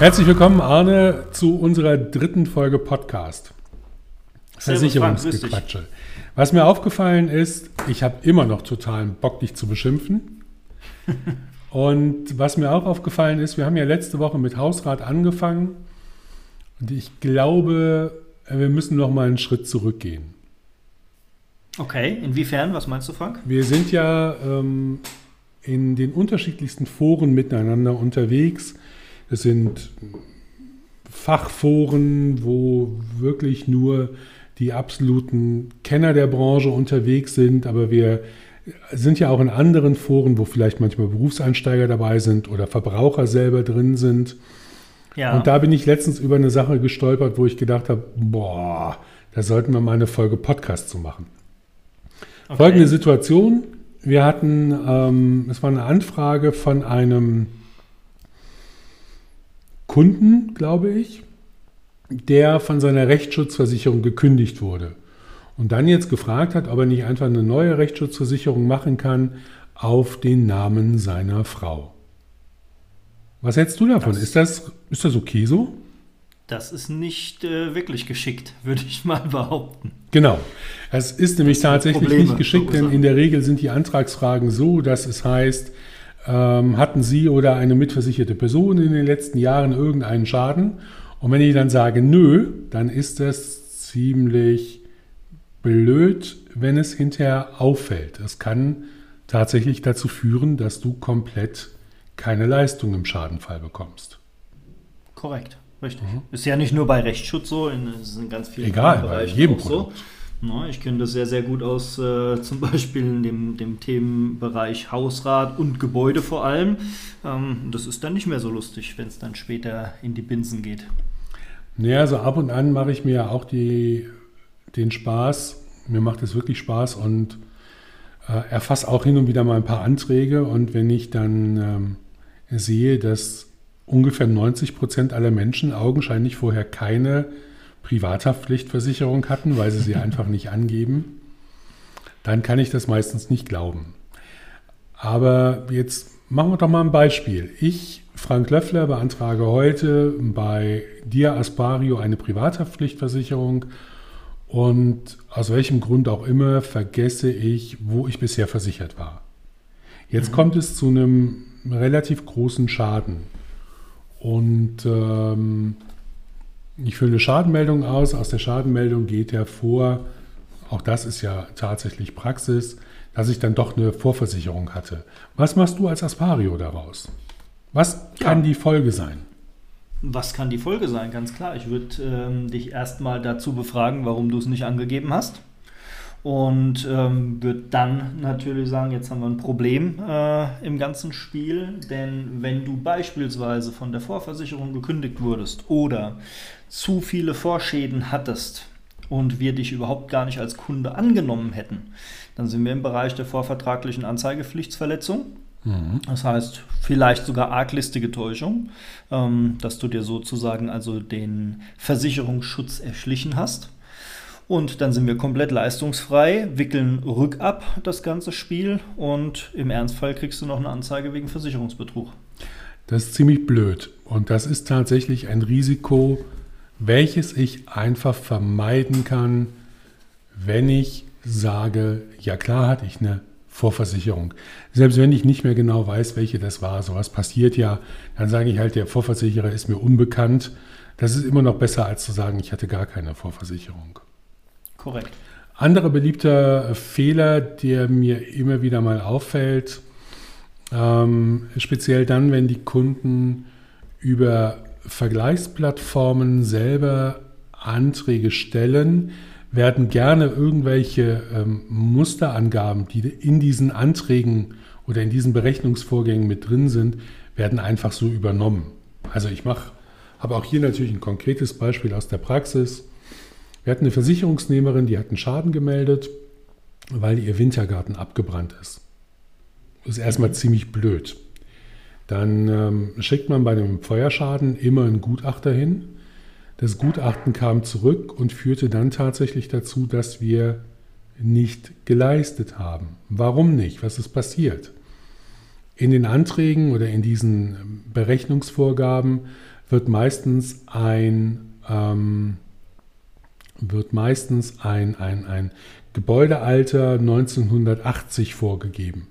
Herzlich willkommen, Arne, zu unserer dritten Folge Podcast. Versicherungsgequatsche. Was mir aufgefallen ist, ich habe immer noch totalen Bock, dich zu beschimpfen. Und was mir auch aufgefallen ist, wir haben ja letzte Woche mit Hausrat angefangen. Und ich glaube, wir müssen noch mal einen Schritt zurückgehen. Okay, inwiefern? Was meinst du, Frank? Wir sind ja ähm, in den unterschiedlichsten Foren miteinander unterwegs. Es sind Fachforen, wo wirklich nur die absoluten Kenner der Branche unterwegs sind, aber wir sind ja auch in anderen Foren, wo vielleicht manchmal Berufseinsteiger dabei sind oder Verbraucher selber drin sind. Ja. Und da bin ich letztens über eine Sache gestolpert, wo ich gedacht habe, boah, da sollten wir mal eine Folge Podcast zu machen. Okay. Folgende Situation. Wir hatten, ähm, es war eine Anfrage von einem Kunden, glaube ich, der von seiner Rechtsschutzversicherung gekündigt wurde und dann jetzt gefragt hat, ob er nicht einfach eine neue Rechtsschutzversicherung machen kann auf den Namen seiner Frau. Was hältst du davon? Das, ist, das, ist das okay so? Das ist nicht äh, wirklich geschickt, würde ich mal behaupten. Genau. Es ist nämlich tatsächlich Probleme, nicht geschickt, denn in der Regel sind die Antragsfragen so, dass es heißt, ähm, hatten Sie oder eine mitversicherte Person in den letzten Jahren irgendeinen Schaden? Und wenn ich dann sage, nö, dann ist das ziemlich blöd, wenn es hinterher auffällt. Es kann tatsächlich dazu führen, dass du komplett keine Leistung im Schadenfall bekommst. Korrekt, richtig. Mhm. Ist ja nicht nur bei Rechtsschutz so, es sind ganz viele Egal, bei jedem Produkt. So. Na, ich kenne das sehr, sehr gut aus, äh, zum Beispiel in dem, dem Themenbereich Hausrat und Gebäude vor allem. Ähm, das ist dann nicht mehr so lustig, wenn es dann später in die Binsen geht. Naja, so ab und an mache ich mir auch die den Spaß. Mir macht es wirklich Spaß und äh, erfasse auch hin und wieder mal ein paar Anträge. Und wenn ich dann ähm, sehe, dass ungefähr 90 Prozent aller Menschen augenscheinlich vorher keine Privathaftpflichtversicherung hatten, weil sie sie einfach nicht angeben, dann kann ich das meistens nicht glauben. Aber jetzt machen wir doch mal ein Beispiel. Ich, Frank Löffler, beantrage heute bei Dia Aspario eine Privathaftpflichtversicherung und aus welchem Grund auch immer vergesse ich, wo ich bisher versichert war. Jetzt mhm. kommt es zu einem relativ großen Schaden. Und ähm, ich fülle eine Schadenmeldung aus. Aus der Schadenmeldung geht hervor, auch das ist ja tatsächlich Praxis, dass ich dann doch eine Vorversicherung hatte. Was machst du als Aspario daraus? Was kann ja. die Folge sein? Was kann die Folge sein? Ganz klar. Ich würde ähm, dich erstmal dazu befragen, warum du es nicht angegeben hast. Und ähm, würde dann natürlich sagen, jetzt haben wir ein Problem äh, im ganzen Spiel. Denn wenn du beispielsweise von der Vorversicherung gekündigt wurdest oder zu viele Vorschäden hattest und wir dich überhaupt gar nicht als Kunde angenommen hätten, dann sind wir im Bereich der vorvertraglichen Anzeigepflichtsverletzung. Mhm. Das heißt, vielleicht sogar arglistige Täuschung, ähm, dass du dir sozusagen also den Versicherungsschutz erschlichen hast. Und dann sind wir komplett leistungsfrei, wickeln rückab das ganze Spiel und im Ernstfall kriegst du noch eine Anzeige wegen Versicherungsbetrug. Das ist ziemlich blöd. Und das ist tatsächlich ein Risiko, welches ich einfach vermeiden kann, wenn ich sage, ja klar hatte ich eine Vorversicherung. Selbst wenn ich nicht mehr genau weiß, welche das war, sowas passiert ja, dann sage ich halt, der Vorversicherer ist mir unbekannt. Das ist immer noch besser, als zu sagen, ich hatte gar keine Vorversicherung. Korrekt. Anderer beliebter Fehler, der mir immer wieder mal auffällt, ähm, speziell dann, wenn die Kunden über Vergleichsplattformen selber Anträge stellen, werden gerne irgendwelche ähm, Musterangaben, die in diesen Anträgen oder in diesen Berechnungsvorgängen mit drin sind, werden einfach so übernommen. Also ich mache, habe auch hier natürlich ein konkretes Beispiel aus der Praxis. Wir hatten eine Versicherungsnehmerin, die hat einen Schaden gemeldet, weil ihr Wintergarten abgebrannt ist. Das ist erstmal ziemlich blöd. Dann ähm, schickt man bei einem Feuerschaden immer einen Gutachter hin das Gutachten kam zurück und führte dann tatsächlich dazu, dass wir nicht geleistet haben. Warum nicht? Was ist passiert? In den Anträgen oder in diesen Berechnungsvorgaben wird meistens ein, ähm, wird meistens ein, ein, ein Gebäudealter 1980 vorgegeben.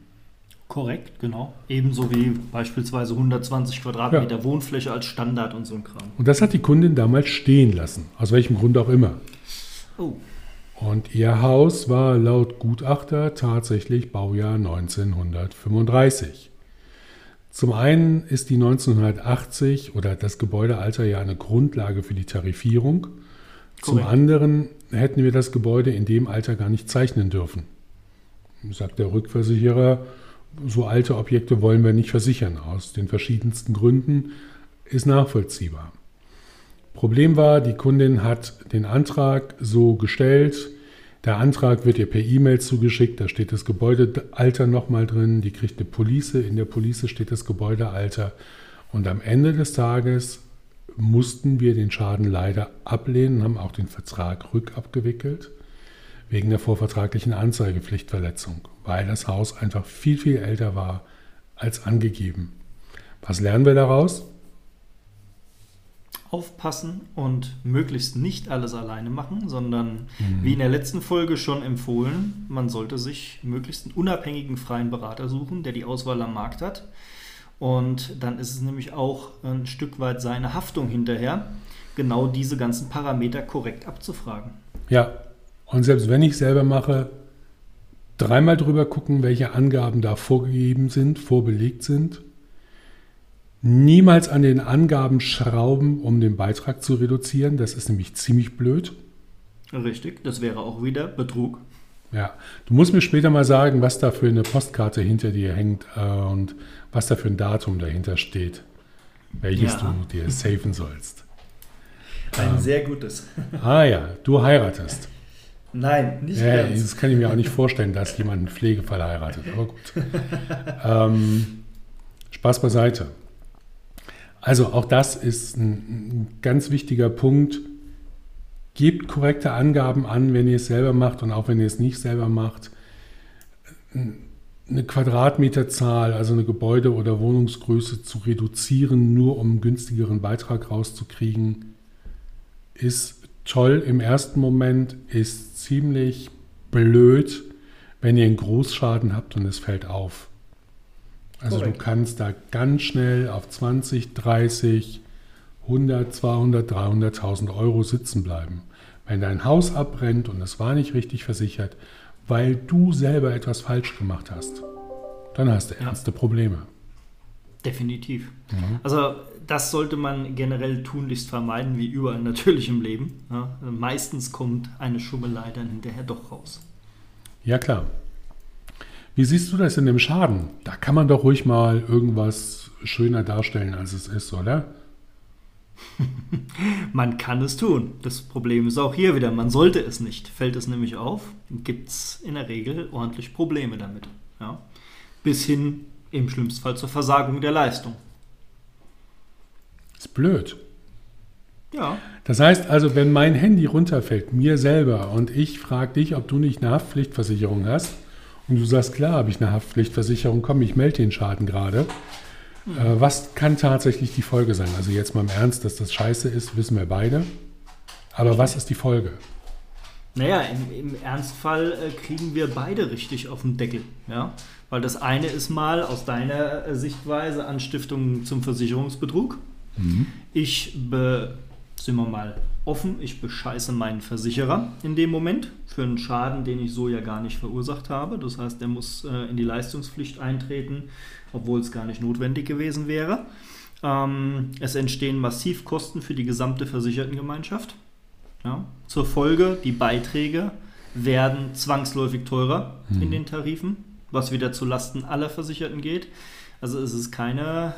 Korrekt, genau. Ebenso wie beispielsweise 120 Quadratmeter ja. Wohnfläche als Standard und so ein Kram. Und das hat die Kundin damals stehen lassen, aus welchem Grund auch immer. Oh. Und ihr Haus war laut Gutachter tatsächlich Baujahr 1935. Zum einen ist die 1980 oder das Gebäudealter ja eine Grundlage für die Tarifierung. Zum anderen hätten wir das Gebäude in dem Alter gar nicht zeichnen dürfen. Sagt der Rückversicherer, so alte Objekte wollen wir nicht versichern, aus den verschiedensten Gründen, ist nachvollziehbar. Problem war, die Kundin hat den Antrag so gestellt, der Antrag wird ihr per E-Mail zugeschickt, da steht das Gebäudealter nochmal drin, die kriegt eine Police, in der Police steht das Gebäudealter. Und am Ende des Tages mussten wir den Schaden leider ablehnen, haben auch den Vertrag rückabgewickelt wegen der vorvertraglichen Anzeigepflichtverletzung, weil das Haus einfach viel, viel älter war als angegeben. Was lernen wir daraus? Aufpassen und möglichst nicht alles alleine machen, sondern mhm. wie in der letzten Folge schon empfohlen, man sollte sich möglichst einen unabhängigen freien Berater suchen, der die Auswahl am Markt hat. Und dann ist es nämlich auch ein Stück weit seine Haftung hinterher, genau diese ganzen Parameter korrekt abzufragen. Ja, und selbst wenn ich selber mache, dreimal drüber gucken, welche Angaben da vorgegeben sind, vorbelegt sind. Niemals an den Angaben schrauben, um den Beitrag zu reduzieren. Das ist nämlich ziemlich blöd. Richtig, das wäre auch wieder Betrug. Ja, du musst mir später mal sagen, was da für eine Postkarte hinter dir hängt äh, und was da für ein Datum dahinter steht, welches ja. du dir safen sollst. Ein ähm, sehr gutes. ah ja, du heiratest. Nein, nicht ja, ganz. Das kann ich mir auch nicht vorstellen, dass jemand einen Pflegefall heiratet. Aber gut. ähm, Spaß beiseite. Also auch das ist ein, ein, ganz wichtiger Punkt. Gebt korrekte Angaben an, wenn ihr es selber macht und auch wenn ihr es nicht selber macht. Eine Quadratmeterzahl, also eine Gebäude- oder Wohnungsgröße zu reduzieren, nur um einen günstigeren Beitrag rauszukriegen, ist toll im ersten Moment, ist ziemlich blöd, wenn ihr einen Großschaden habt und es fällt auf. Also Korrekt. du kannst da ganz schnell auf 20, 30, 100, 200, 300.000 Euro sitzen bleiben. Wenn dein Haus abbrennt und es war nicht richtig versichert, weil du selber etwas falsch gemacht hast, dann hast du ernste ja. Probleme. Definitiv. Mhm. Also das sollte man generell tunlichst vermeiden, wie überall natürlich im Leben. Ja, meistens kommt eine Schummelei dann hinterher doch raus. Ja, klar. Wie siehst du das in dem Schaden? Da kann man doch ruhig mal irgendwas schöner darstellen, als es ist, oder? man kann es tun. Das Problem ist auch hier wieder, man sollte es nicht. Fällt es nämlich auf, gibt es in der Regel ordentlich Probleme damit. Ja? Bis hin im schlimmsten Fall zur Versagung der Leistung. Ist blöd. Ja. Das heißt also, wenn mein Handy runterfällt, mir selber, und ich frage dich, ob du nicht eine Haftpflichtversicherung hast, und du sagst, klar, habe ich eine Haftpflichtversicherung, komm, ich melde den Schaden gerade. Äh, was kann tatsächlich die Folge sein? Also jetzt mal im Ernst, dass das scheiße ist, wissen wir beide. Aber was ist die Folge? Naja, im, im Ernstfall äh, kriegen wir beide richtig auf den Deckel. Ja? Weil das eine ist mal aus deiner äh, Sichtweise Anstiftung zum Versicherungsbetrug. Mhm. Ich be, sind wir mal offen, ich bescheiße meinen Versicherer in dem Moment für einen Schaden, den ich so ja gar nicht verursacht habe. Das heißt, der muss äh, in die Leistungspflicht eintreten, obwohl es gar nicht notwendig gewesen wäre. Ähm, es entstehen massiv Kosten für die gesamte Versichertengemeinschaft. Ja. Zur Folge, die Beiträge werden zwangsläufig teurer mhm. in den Tarifen, was wieder zu Lasten aller Versicherten geht. Also es ist keine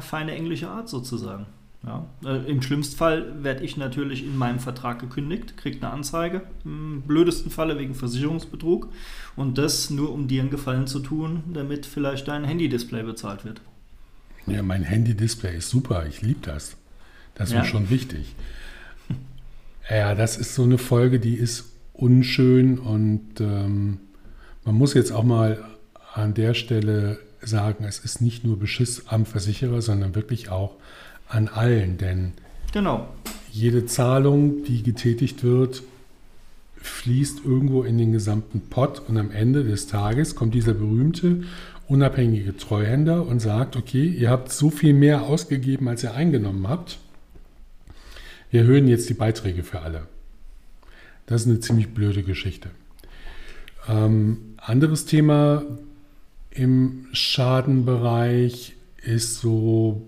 äh, feine englische Art sozusagen. Ja. Äh, Im schlimmsten Fall werde ich natürlich in meinem Vertrag gekündigt, kriege eine Anzeige, im blödesten Falle wegen Versicherungsbetrug und das nur um dir einen Gefallen zu tun, damit vielleicht dein Handy-Display bezahlt wird. Ja, mein Handy-Display ist super, ich liebe das. Das ist ja. mir schon wichtig. Ja, das ist so eine Folge, die ist unschön und ähm, man muss jetzt auch mal an der Stelle sagen, es ist nicht nur Beschiss am Versicherer, sondern wirklich auch an allen, denn Genau. jede Zahlung, die getätigt wird, fließt irgendwo in den gesamten Pot und am Ende des Tages kommt dieser berühmte unabhängige Treuhänder und sagt, okay, ihr habt so viel mehr ausgegeben, als ihr eingenommen habt. Wir erhöhen jetzt die Beiträge für alle. Das ist eine ziemlich blöde Geschichte. Ähm, anderes Thema im Schadenbereich ist so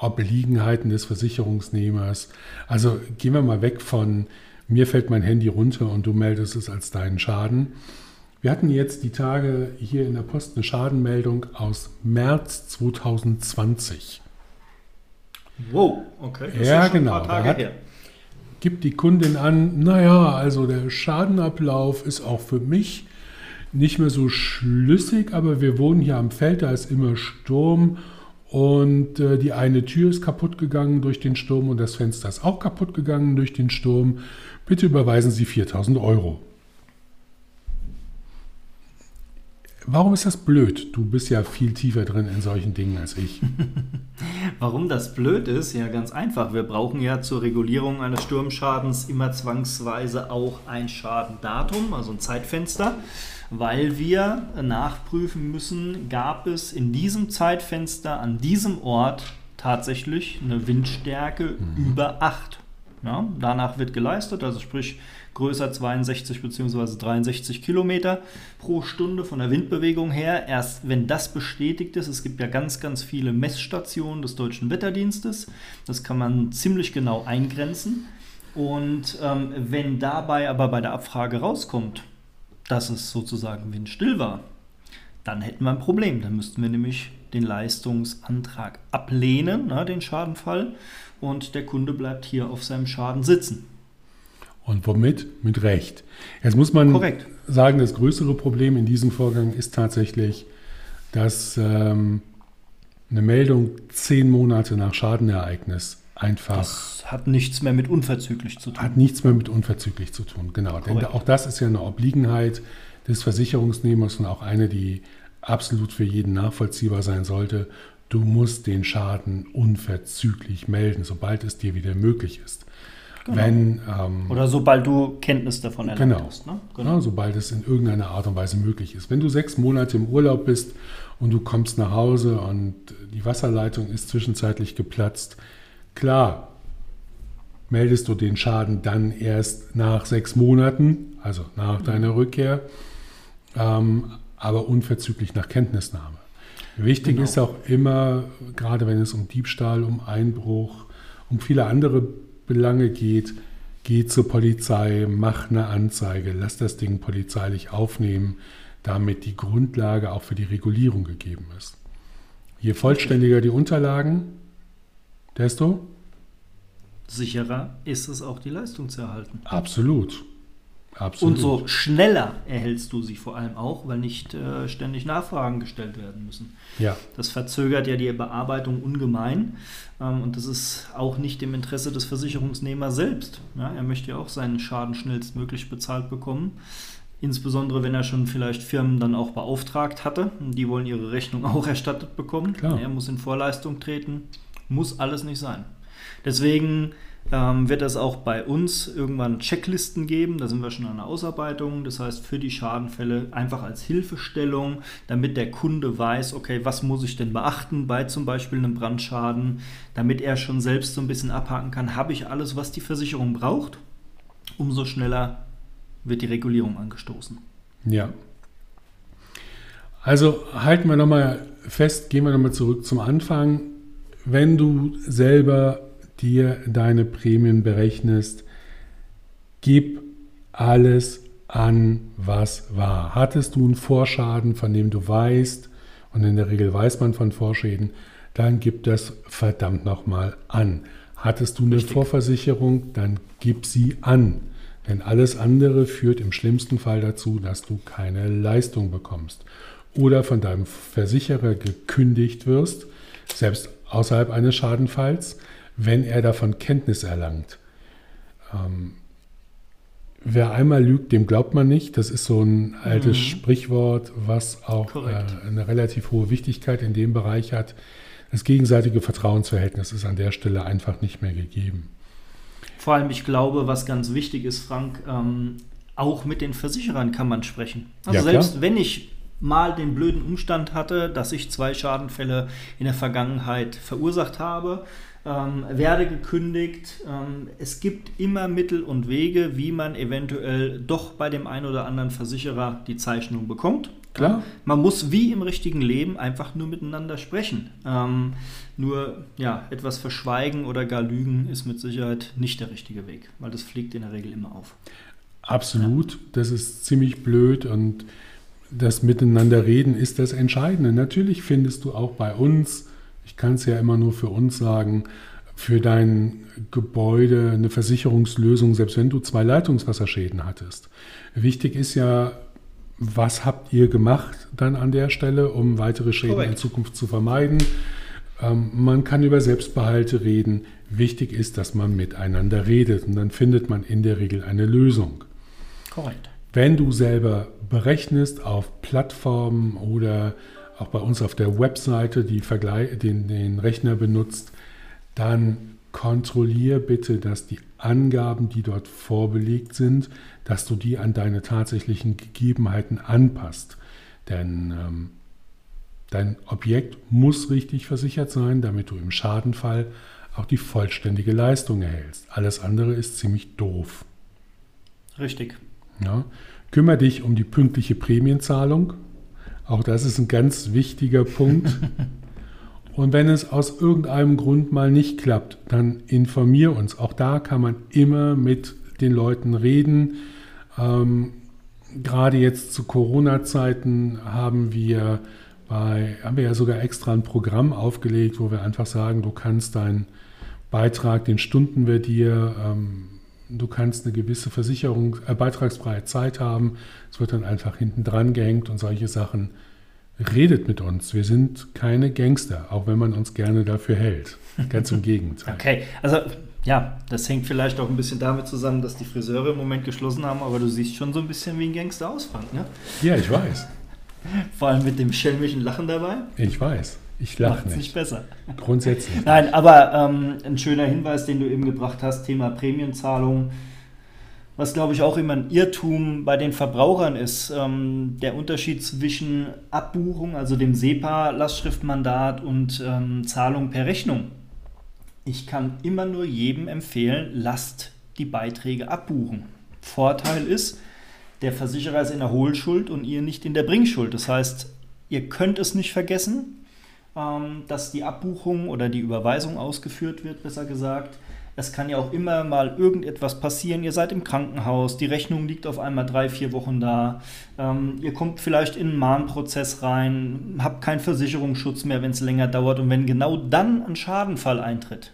Obliegenheiten des Versicherungsnehmers. Also gehen wir mal weg von mir fällt mein Handy runter und du meldest es als deinen Schaden. Wir hatten jetzt die Tage hier in der Post eine Schadenmeldung aus März 2020. Wow, okay. Das ja, genau. Da hat, gibt die Kundin an, naja, also der Schadenablauf ist auch für mich nicht mehr so schlüssig, aber wir wohnen hier am Feld, da ist immer Sturm und äh, die eine Tür ist kaputt gegangen durch den Sturm und das Fenster ist auch kaputt gegangen durch den Sturm. Bitte überweisen Sie 4000 Euro. Warum ist das blöd? Du bist ja viel tiefer drin in solchen Dingen als ich. Warum das blöd ist? Ja, ganz einfach. Wir brauchen ja zur Regulierung eines Sturmschadens immer zwangsweise auch ein Schadendatum, also ein Zeitfenster, weil wir nachprüfen müssen, gab es in diesem Zeitfenster an diesem Ort tatsächlich eine Windstärke mhm. über 8. Ja, danach wird geleistet, also sprich größer 62 bzw. 63 Kilometer pro Stunde von der Windbewegung her. Erst wenn das bestätigt ist, es gibt ja ganz, ganz viele Messstationen des Deutschen Wetterdienstes, das kann man ziemlich genau eingrenzen. Und ähm, wenn dabei aber bei der Abfrage rauskommt, dass es sozusagen windstill war, dann hätten wir ein Problem. Dann müssten wir nämlich den Leistungsantrag ablehnen, na, den Schadenfall, und der Kunde bleibt hier auf seinem Schaden sitzen. Und womit? Mit Recht. Jetzt muss man Korrekt. sagen, das größere Problem in diesem Vorgang ist tatsächlich, dass ähm, eine Meldung zehn Monate nach Schadenereignis einfach. Das hat nichts mehr mit unverzüglich zu tun. Hat nichts mehr mit unverzüglich zu tun, genau. Korrekt. Denn auch das ist ja eine Obliegenheit des Versicherungsnehmers und auch eine, die absolut für jeden nachvollziehbar sein sollte. Du musst den Schaden unverzüglich melden, sobald es dir wieder möglich ist. Genau. Wenn, ähm, Oder sobald du Kenntnis davon erlangt genau, hast. Ne? Genau. Ja, sobald es in irgendeiner Art und Weise möglich ist. Wenn du sechs Monate im Urlaub bist und du kommst nach Hause und die Wasserleitung ist zwischenzeitlich geplatzt, klar, meldest du den Schaden dann erst nach sechs Monaten, also nach mhm. deiner Rückkehr, ähm, aber unverzüglich nach Kenntnisnahme. Wichtig genau. ist auch immer, gerade wenn es um Diebstahl, um Einbruch, um viele andere Belange geht, geh zur Polizei, mach eine Anzeige, lass das Ding polizeilich aufnehmen, damit die Grundlage auch für die Regulierung gegeben ist. Je vollständiger die Unterlagen, desto sicherer ist es auch, die Leistung zu erhalten. Absolut. Absolut. Und so schneller erhältst du sie vor allem auch, weil nicht äh, ständig Nachfragen gestellt werden müssen. Ja. Das verzögert ja die Bearbeitung ungemein. Ähm, und das ist auch nicht im Interesse des Versicherungsnehmers selbst. Ja, er möchte ja auch seinen Schaden schnellstmöglich bezahlt bekommen. Insbesondere wenn er schon vielleicht Firmen dann auch beauftragt hatte. Die wollen ihre Rechnung auch erstattet bekommen. Klar. Er muss in Vorleistung treten. Muss alles nicht sein. Deswegen ähm, wird es auch bei uns irgendwann Checklisten geben. Da sind wir schon an der Ausarbeitung. Das heißt, für die Schadenfälle einfach als Hilfestellung, damit der Kunde weiß, okay, was muss ich denn beachten bei zum Beispiel einem Brandschaden, damit er schon selbst so ein bisschen abhaken kann, habe ich alles, was die Versicherung braucht. Umso schneller wird die Regulierung angestoßen. Ja. Also halten wir nochmal fest, gehen wir nochmal zurück zum Anfang. Wenn du selber dir deine Prämien berechnest, gib alles an, was war. Hattest du einen Vorschaden, von dem du weißt, und in der Regel weiß man von Vorschäden, dann gib das verdammt nochmal an. Hattest du eine Richtig. Vorversicherung, dann gib sie an. Denn alles andere führt im schlimmsten Fall dazu, dass du keine Leistung bekommst. Oder von deinem Versicherer gekündigt wirst, selbst außerhalb eines Schadenfalls wenn er davon Kenntnis erlangt. Ähm, wer einmal lügt, dem glaubt man nicht. Das ist so ein altes mhm. Sprichwort, was auch äh, eine relativ hohe Wichtigkeit in dem Bereich hat. das gegenseitige Vertrauensverhältnis ist an der Stelle einfach nicht mehr gegeben. Vor allem, ich glaube, was ganz wichtig ist, Frank, ähm, auch mit den Versicherern kann man sprechen. Also ja, selbst wenn ich mal den blöden Umstand hatte, dass ich zwei Schadenfälle in der Vergangenheit verursacht habe, ähm, werde gekündigt. Ähm, es gibt immer Mittel und Wege, wie man eventuell doch bei dem einen oder anderen Versicherer die Zeichnung bekommt. Klar. Man muss wie im richtigen Leben einfach nur miteinander sprechen. Ähm, nur ja, etwas verschweigen oder gar lügen ist mit Sicherheit nicht der richtige Weg, weil das fliegt in der Regel immer auf. Absolut, ja. das ist ziemlich blöd und das Miteinander reden ist das Entscheidende. Natürlich findest du auch bei uns, ich kann es ja immer nur für uns sagen, für dein Gebäude eine Versicherungslösung, selbst wenn du zwei Leitungswasserschäden hattest. Wichtig ist ja, was habt ihr gemacht dann an der Stelle, um weitere Schäden Korrekt. in Zukunft zu vermeiden? Ähm, man kann über Selbstbehalte reden. Wichtig ist, dass man miteinander redet und dann findet man in der Regel eine Lösung. Korrekt. Wenn du selber berechnest auf Plattformen oder auch bei uns auf der Webseite die Vergleich, den, den Rechner benutzt, dann kontrollier bitte, dass die Angaben, die dort vorbelegt sind, dass du die an deine tatsächlichen Gegebenheiten anpasst. Denn ähm, dein Objekt muss richtig versichert sein, damit du im Schadenfall auch die vollständige Leistung erhältst. Alles andere ist ziemlich doof. Richtig. Ja. Kümmere dich um die pünktliche Prämienzahlung. Auch das ist ein ganz wichtiger Punkt. Und wenn es aus irgendeinem Grund mal nicht klappt, dann informier uns. Auch da kann man immer mit den Leuten reden. Ähm, gerade jetzt zu Corona-Zeiten haben wir bei, haben wir ja sogar extra ein Programm aufgelegt, wo wir einfach sagen, du kannst deinen Beitrag, den Stundenwert dir ähm, Du kannst eine gewisse Versicherung, äh, beitragsfreie Zeit haben. Es wird dann einfach hinten dran gehängt und solche Sachen. Redet mit uns. Wir sind keine Gangster, auch wenn man uns gerne dafür hält. Ganz im Gegenteil. Okay, also ja, das hängt vielleicht auch ein bisschen damit zusammen, dass die Friseure im Moment geschlossen haben, aber du siehst schon so ein bisschen wie ein Gangster aus, Frank, ne? Ja, ich weiß. Vor allem mit dem schelmischen Lachen dabei. Ich weiß. Ich lache nicht. nicht besser. Grundsätzlich. Nein, aber ähm, ein schöner Hinweis, den du eben gebracht hast, Thema Prämienzahlung. Was glaube ich auch immer ein Irrtum bei den Verbrauchern ist, ähm, der Unterschied zwischen Abbuchung, also dem SEPA-Lastschriftmandat und ähm, Zahlung per Rechnung. Ich kann immer nur jedem empfehlen, lasst die Beiträge abbuchen. Vorteil ist, der Versicherer ist in der Hohlschuld und ihr nicht in der Bringschuld. Das heißt, ihr könnt es nicht vergessen, dass die Abbuchung oder die Überweisung ausgeführt wird, besser gesagt. Es kann ja auch immer mal irgendetwas passieren. Ihr seid im Krankenhaus, die Rechnung liegt auf einmal drei, vier Wochen da. Ähm, ihr kommt vielleicht in einen Mahnprozess rein, habt keinen Versicherungsschutz mehr, wenn es länger dauert. Und wenn genau dann ein Schadenfall eintritt,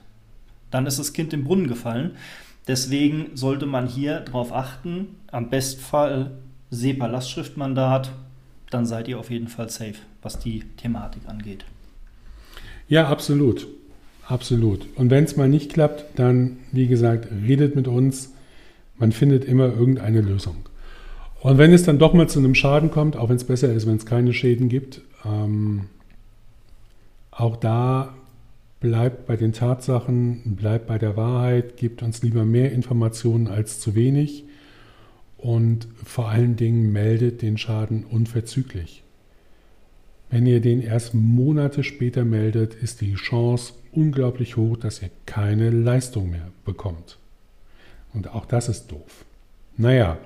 dann ist das Kind im Brunnen gefallen. Deswegen sollte man hier darauf achten, am Bestfall SEPA-Lastschriftmandat, dann seid ihr auf jeden Fall safe, was die Thematik angeht. Ja, absolut. Absolut. Und wenn es mal nicht klappt, dann, wie gesagt, redet mit uns. Man findet immer irgendeine Lösung. Und wenn es dann doch mal zu einem Schaden kommt, auch wenn es besser ist, wenn es keine Schäden gibt, ähm, auch da bleibt bei den Tatsachen, bleibt bei der Wahrheit, gibt uns lieber mehr Informationen als zu wenig und vor allen Dingen meldet den Schaden unverzüglich. Wenn ihr den erst Monate später meldet, ist die Chance unglaublich hoch, dass ihr keine Leistung mehr bekommt. Und auch das ist doof. Naja.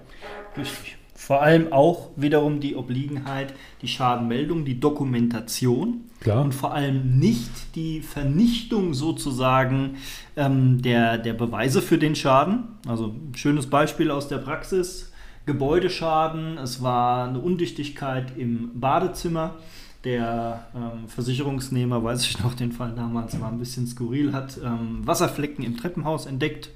Richtig. Vor allem auch wiederum die Obliegenheit, die Schadenmeldung, die Dokumentation Klar. und vor allem nicht die Vernichtung sozusagen ähm, der, der Beweise für den Schaden. Also ein schönes Beispiel aus der Praxis. Gebäudeschaden, es war eine Undichtigkeit im Badezimmer der ähm, Versicherungsnehmer, weiß ich noch, den Fall damals war ein bisschen skurril, hat ähm, Wasserflecken im Treppenhaus entdeckt.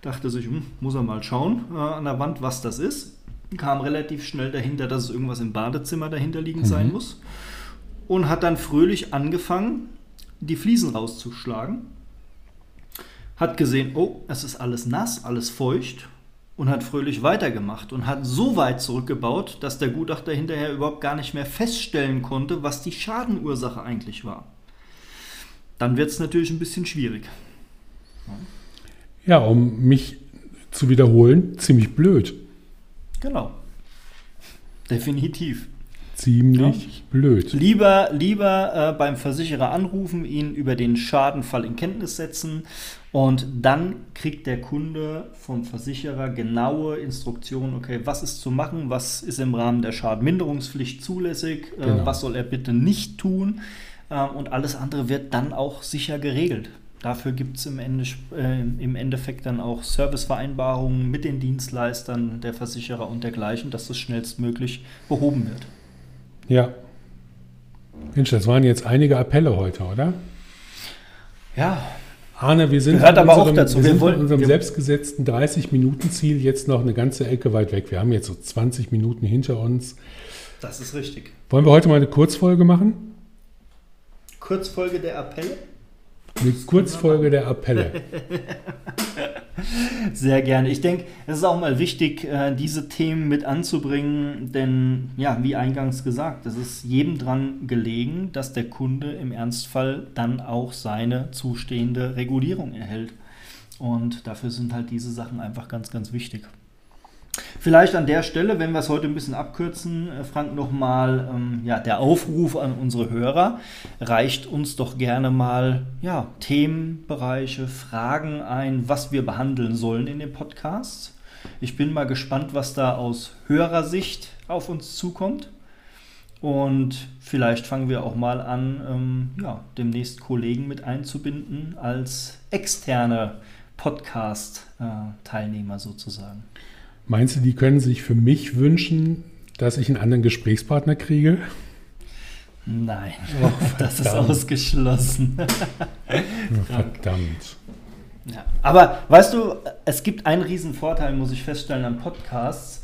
Dachte sich, hm, muss er mal schauen äh, an der Wand, was das ist. Kam relativ schnell dahinter, dass es irgendwas im Badezimmer dahinter liegend mhm. sein muss. Und hat dann fröhlich angefangen, die Fliesen rauszuschlagen. Hat gesehen, oh, es ist alles nass, alles feucht und hat fröhlich weitergemacht und hat so weit zurückgebaut, dass der Gutachter hinterher überhaupt gar nicht mehr feststellen konnte, was die Schadenursache eigentlich war. dann wird es natürlich ein bisschen schwierig. Ja, um mich zu wiederholen, ziemlich blöd. Genau. Definitiv. Ziemlich ja. blöd. Lieber, lieber äh, beim Versicherer anrufen, ihn über den Schadenfall in Kenntnis setzen und dann kriegt der Kunde vom Versicherer genaue Instruktionen, okay, was ist zu machen, was ist im Rahmen der Schadenminderungspflicht zulässig, äh, genau. was soll er bitte nicht tun äh, und alles andere wird dann auch sicher geregelt. Dafür gibt es im, Ende, äh, im Endeffekt dann auch Servicevereinbarungen mit den Dienstleistern, der Versicherer und dergleichen, dass das schnellstmöglich behoben wird. Ja. Mensch, das waren jetzt einige Appelle heute, oder? Ja. Arne, wir sind, Gehört aber unserem, auch dazu. Wir, wir sind wollen, von unserem selbstgesetzten 30-Minuten-Ziel jetzt noch eine ganze Ecke weit weg. Wir haben jetzt so 20 Minuten hinter uns. Das ist richtig. Wollen wir heute mal eine Kurzfolge machen? Kurzfolge der Appelle? Eine Kurzfolge der Appelle. Sehr gerne. Ich denke, es ist auch mal wichtig, äh, diese Themen mit anzubringen, denn ja, wie eingangs gesagt, es ist jedem dran gelegen, dass der Kunde im Ernstfall dann auch seine zustehende Regulierung erhält. Und dafür sind halt diese Sachen einfach ganz, ganz wichtig. Vielleicht an der Stelle, wenn wir es heute ein bisschen abkürzen, äh, Frank, nochmal ähm, ja, der Aufruf an unsere Hörer. Reicht uns doch gerne mal ja, Themenbereiche, Fragen ein, was wir behandeln sollen in dem Podcast. Ich bin mal gespannt, was da aus Hörersicht auf uns zukommt. Und vielleicht fangen wir auch mal an, ähm, ja, demnächst Kollegen mit einzubinden als externe Podcast-Teilnehmer äh, sozusagen. Meinst du, die können sich für mich wünschen, dass ich einen anderen Gesprächspartner kriege? Nein, oh, das ist ausgeschlossen. verdammt. Ja. Aber weißt du, es gibt einen riesen Vorteil, muss ich feststellen, an Podcasts.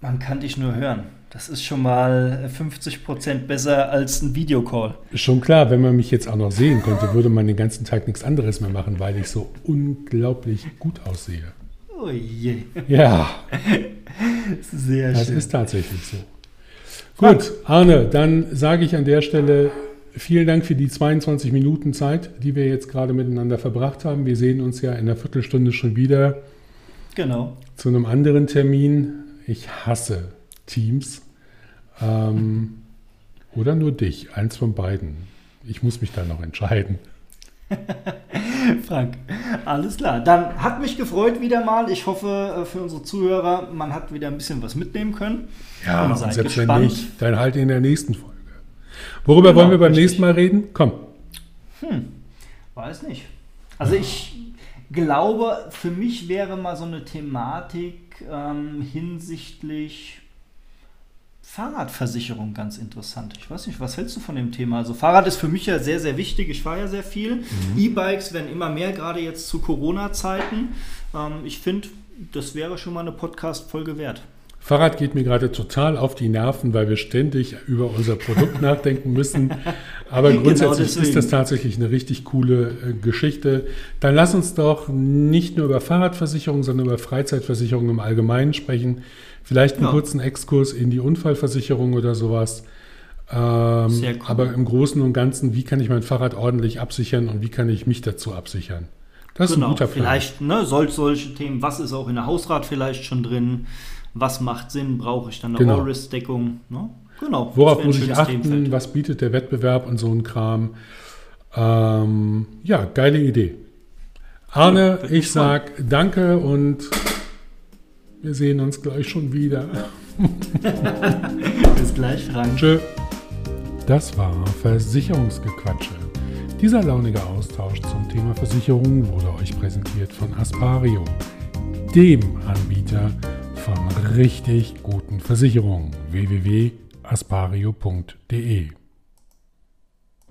Man kann dich nur hören. Das ist schon mal 50 Prozent besser als ein Videocall. Schon klar, wenn man mich jetzt auch noch sehen könnte, würde man den ganzen Tag nichts anderes mehr machen, weil ich so unglaublich gut aussehe. Oh je. Ja. Sehr das schön. Das ist tatsächlich so. Gut, Arne, dann sage ich an der Stelle vielen Dank für die 22 Minuten Zeit, die wir jetzt gerade miteinander verbracht haben. Wir sehen uns ja in einer Viertelstunde schon wieder. Genau. Zu einem anderen Termin. Ich hasse Teams. Ähm, oder nur dich, eins von beiden. Ich muss mich da noch entscheiden. Frank, alles klar. Dann hat mich gefreut wieder mal. Ich hoffe äh, für unsere Zuhörer, man hat wieder ein bisschen was mitnehmen können. Ja, und, seid selbst gespannt. wenn nicht, dann halt in der nächsten Folge. Worüber genau, wollen wir beim richtig. nächsten Mal reden? Komm. Hm, weiß nicht. Also ich glaube, für mich wäre mal so eine Thematik ähm, hinsichtlich Fahrradversicherung ganz interessant. Ich weiß nicht, was hältst du von dem Thema? Also Fahrrad ist für mich ja sehr, sehr wichtig. Ich fahre ja sehr viel. Mhm. E-Bikes werden immer mehr, gerade jetzt zu Corona-Zeiten. Ähm, ich finde, das wäre schon mal eine Podcast-Folge wert. Fahrrad geht mir gerade total auf die Nerven, weil wir ständig über unser Produkt nachdenken müssen. Aber genau grundsätzlich genau ist das tatsächlich eine richtig coole äh, Geschichte. Dann lass uns doch nicht nur über Fahrradversicherung, sondern über Freizeitversicherung im Allgemeinen sprechen. Vielleicht einen ja. kurzen Exkurs in die Unfallversicherung oder sowas. Ähm, cool. Aber im Großen und Ganzen, wie kann ich mein Fahrrad ordentlich absichern und wie kann ich mich dazu absichern? Das genau. ist ein genau. guter Plan. Vielleicht ne, soll, solche Themen, was ist auch in der Hausrat vielleicht schon drin? Was macht Sinn? Brauche ich dann eine genau. All-Risk-Deckung? Ne? Genau. Worauf muss ich achten? Themenfeld. Was bietet der Wettbewerb und so ein Kram? Ähm, ja, geile Idee. Arne, ja, ich sag danke und wir sehen uns gleich schon wieder. Bis gleich, Frank. Tschö. Das war Versicherungsgequatsche. Dieser launige Austausch zum Thema Versicherung wurde euch präsentiert von Aspario, dem Anbieter von richtig guten Versicherungen. www.aspario.de